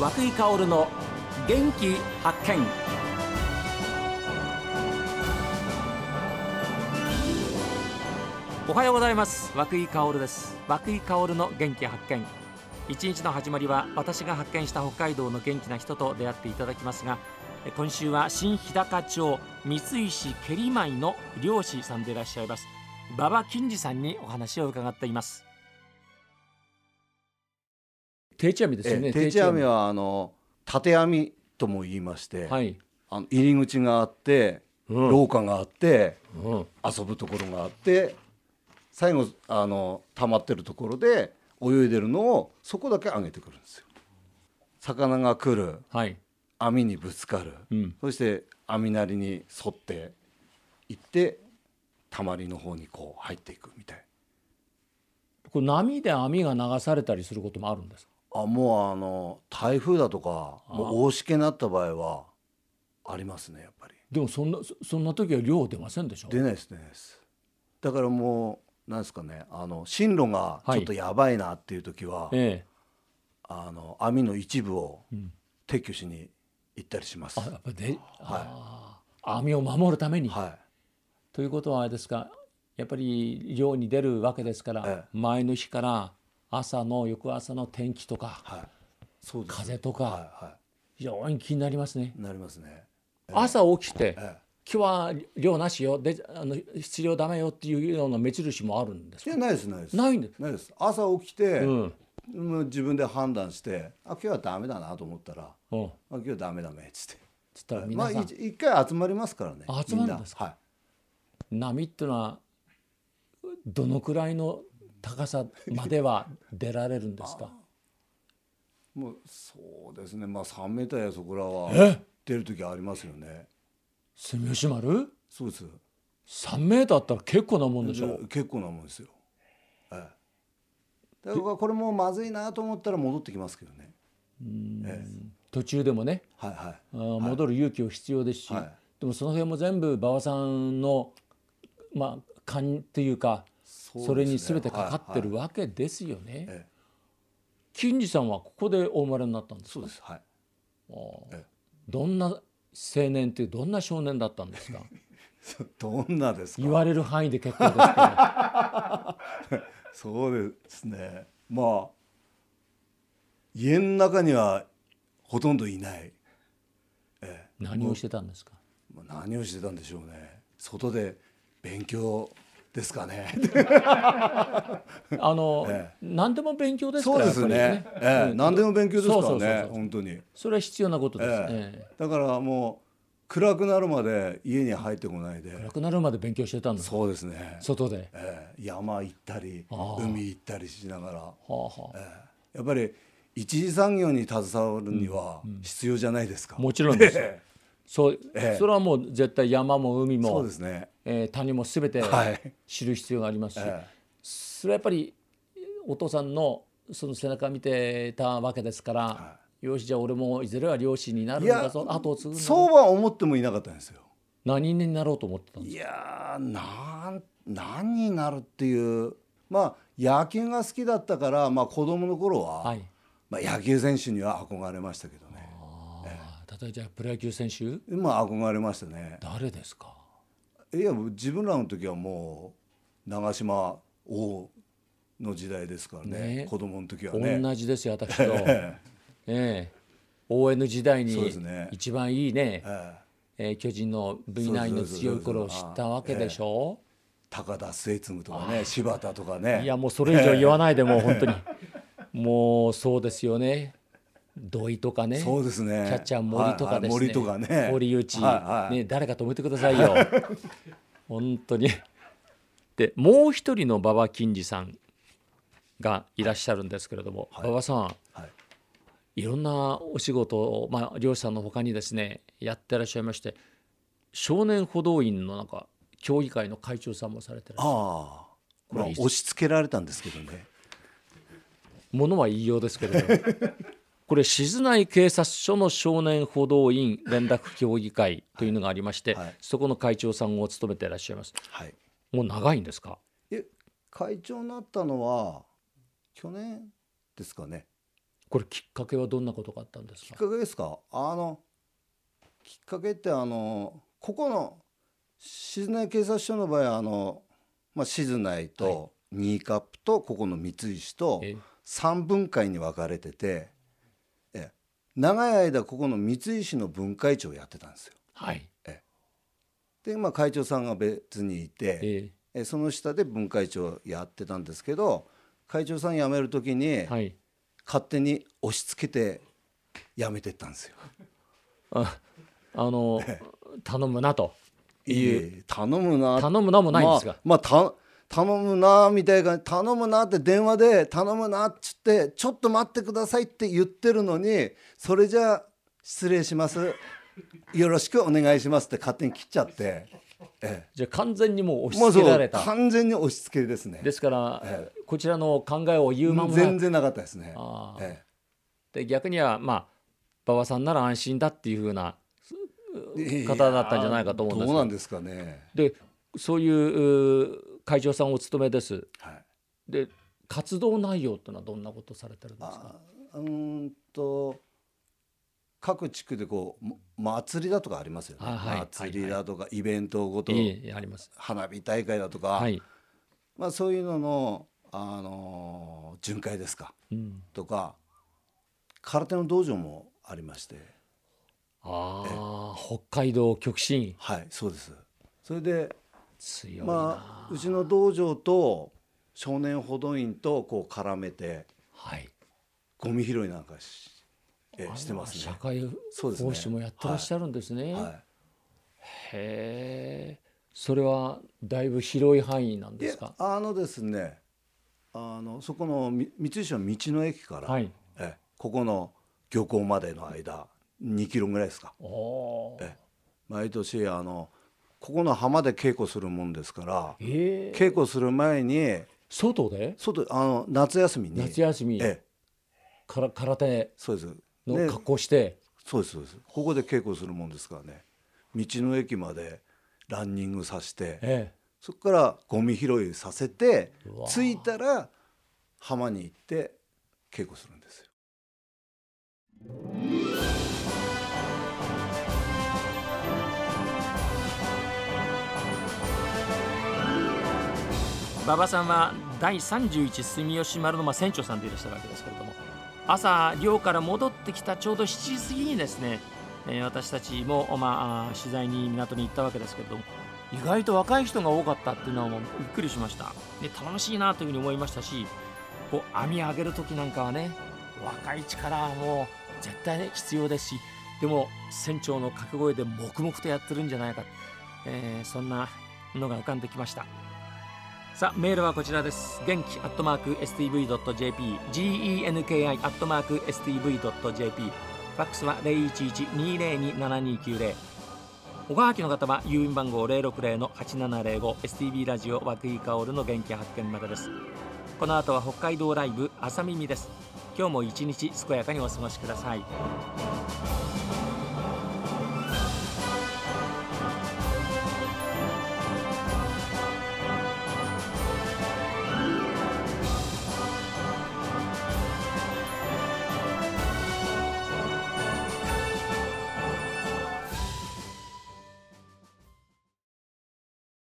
和久井薫の元気発見。おはようございます。和久井薫です。和久井薫の元気発見。一日の始まりは私が発見した北海道の元気な人と出会っていただきますが今週は新日高町三石蹴り舞の漁師さんでいらっしゃいます。馬場金次さんにお話を伺っています。定置網ですよね。定置網。はあの縦網とも言いまして、はい、あの入り口があって、うん、廊下があって、うん、遊ぶところがあって最後あの溜まってるところで泳いでるのをそこだけ上げてくるんですよ。魚が来る、はい、網にぶつかる、うん、そして網なりに沿っていってたまりの方にこう入っていくみたい。これ波で網が流されたりすることもあるんですあもうあの台風だとかもう大しけになった場合はありますねやっぱり。でもそんなそんな時は量出ませんでしょ？出ないです出ないです。だからもうなんですかねあの進路がちょっとやばいなっていう時は、はいええ、あの網の一部を撤去しに行ったりします。あやっぱで、はい、網を守るために、はい、ということはあれですかやっぱり漁に出るわけですから、ええ、前の日から朝の翌朝の天気とか、はい、そうです風とか、はいはい、非常に気になりますね。なりますね。え、朝起きて、今日は漁なしよであの必要ダメよっていうような目印もあるんですいやないですないです。ないんです。ないです。朝起きて、うん、自分で判断してあ今日はダメだなと思ったら、うん、あ今日はダメダメっつって。つったら皆さん、まあ、一回集まりますからね集まるんですか、はい、波っていうのはどのくらいの高さまでは出られるんですか？もうそうですね。まあ3メーターやそこらは出る時ありますよね。住吉丸？そうです。3メーターあったら結構なもんでしょ？結構なもんですよ。ええ。だからこれもまずいなと思ったら戻ってきますけどね。ええ、途中でもね、はいはい、戻る勇気を必要ですし、はい、でもその辺も全部馬場さんのまあ勘っていうかそれに全てかかってるわけですよね。はい。はい、金次さんはここでお生まれになったんですそうです。はい。どんな青年ってどんな少年だったんですか？どんなです言われる範囲で結構ですけど。そうですね。まあ家の中にはほとんどいない、ええ、何をしてたんですか？何をしてたんでしょうね。外で勉強ですかね。あの、ええ、何でも勉強ですからそうですね。ね、ええ、何でも勉強ですからね本当に。それは必要なことです、ええ、だからもう暗くなるまで家に入ってこないで。暗くなるまで勉強してたんですそうですね。外で、えー、山行ったり海行ったりしながら、はあはあ。えー、やっぱり一次産業に携わるには必要じゃないですか、うんうん、もちろんです そう、えー、それはもう絶対山も海も。そうですね、えー、谷も全て知る必要がありますし、はい、それはやっぱりお父さんのその背中見てたわけですから、はい。よしじゃあ俺もいずれは漁師になるんだぞ後を継ぐそうは思ってもいなかったんですよ。何になろうと思ってたんですか？いやなん何になるっていう。まあ野球が好きだったから、まあ、子供の頃は、はい、まあ、野球選手には憧れましたけどね、ええ、例えばプロ野球選手？まあ憧れましたね。誰ですか？いや自分らの時はもう長嶋王の時代ですからね。ね。子供の時はね。同じですよ私と。ええ、ON 時代に一番いいね。ええ。巨人の V9 の強い頃を知ったわけでしょ、え高田末次とかね柴田とかね。いやもうそれ以上言わないでもう本当に。もうそうですよね土井とかねそうですね。キャッチャー森とかですね、森とかね。堀内、はいはい、ね誰か止めてくださいよ。本当に。でもう一人の馬場金次さんがいらっしゃるんですけれども、はい、馬場さん、はい。いろんなお仕事を、まあ、漁師さんのほかにですねやってらっしゃいまして少年歩道員のなんか協議会の会長さんもされてらっしゃる。ああ。これ押し付けられたんですけどね。ものは言いようですけれど これ静内警察署の少年歩道員 連絡協議会というのがありまして、はい。はい、そこの会長さんを務めていらっしゃいます、はい、もう長いんですか？え会長になったのは去年ですかね。これきっかけはどんなことがあったんですか？きっかけですか？あのきっかけってあのここの静内警察署の場合あの、まあ、静内とニーカップとここの三石と3分会に分かれててえ長い間ここの三石の分会長をやってたんですよ。はい、えで、まあ、会長さんが別にいて、えその下で分会長やってたんですけど会長さん辞める時に、はい、勝手に押し付けて辞めてったんですよ。ああの頼むなという。頼むな。頼むなもないんですが、まあ、まあ、頼むなみたいな頼むなって電話で頼むなっつってちょっと待ってくださいって言ってるのにそれじゃ失礼しますよろしくお願いしますって勝手に切っちゃって、ええ、じゃあ完全にもう押し付けられた、まあ、完全に押し付けですね。ですから、ええ、こちらの考えを言うまま。全然なかったですね、ええ、で逆にはまあ馬場さんなら安心だっていうふうな方だったんじゃないかと思うんです。どうなんですかね。でそういう会長さんお勤めです。はい、で活動内容ってのはどんなことされてるんですか？うんと各地区でこう祭りだとかありますよね、はい、祭りだとか、イベントごと、あります。花火大会だとか、はい、まあ、そういうのの、あのー、巡回ですか、うん、とか空手の道場もありまして。ああ北海道極真。はいそうです。それで強いまあうちの道場と少年補導員とこう絡めて、はい、ゴミ拾いなんかしえしてますね。社会奉仕もやってらっしゃるんですね。はいはい、へえ。それはだいぶ広い範囲なんですか？あのですね、あのそこの三石の道の駅から、はい、えここの漁港までの間2キロぐらいですか。え毎年あのここの浜で稽古するもんですから、え。ー、稽古する前に外で？外あの夏休みに。夏休み、ええ、から空手そうです。の格好して、そうですそうです。ここで稽古するもんですからね。道の駅までランニングさせて、ええ、そこからゴミ拾いさせて着いたら浜に行って稽古するんですよ。馬場さんは第31住吉丸のま船長さんでいらっしゃるわけですけれども朝漁から戻ってきたちょうど7時過ぎにですね、え、私たちも、まあ、取材に港に行ったわけですけれども意外と若い人が多かったっていうのはもうびっくりしましたで楽しいなというふうに思いましたしこう網上げる時なんかはね若い力もう絶対、ね、必要ですしでも船長の掛け声で黙々とやってるんじゃないか、えー、そんなのが浮かんできました。さあメールはこちらです。元気アットマーク STV.jp genki アットマーク STV.jp ファックスは0112027290おはきの方は郵便番号060-8705 STV ラジオ和久井薫の元気発見までです。この後は北海道ライブ朝耳です。今日も一日健やかにお過ごしください。